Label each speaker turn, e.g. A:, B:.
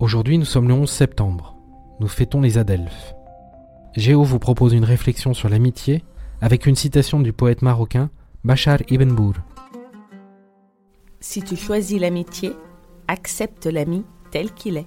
A: Aujourd'hui, nous sommes le 11 septembre. Nous fêtons les Adelphes. Géo vous propose une réflexion sur l'amitié avec une citation du poète marocain Bachar ibn Bour.
B: Si tu choisis l'amitié, accepte l'ami tel qu'il est.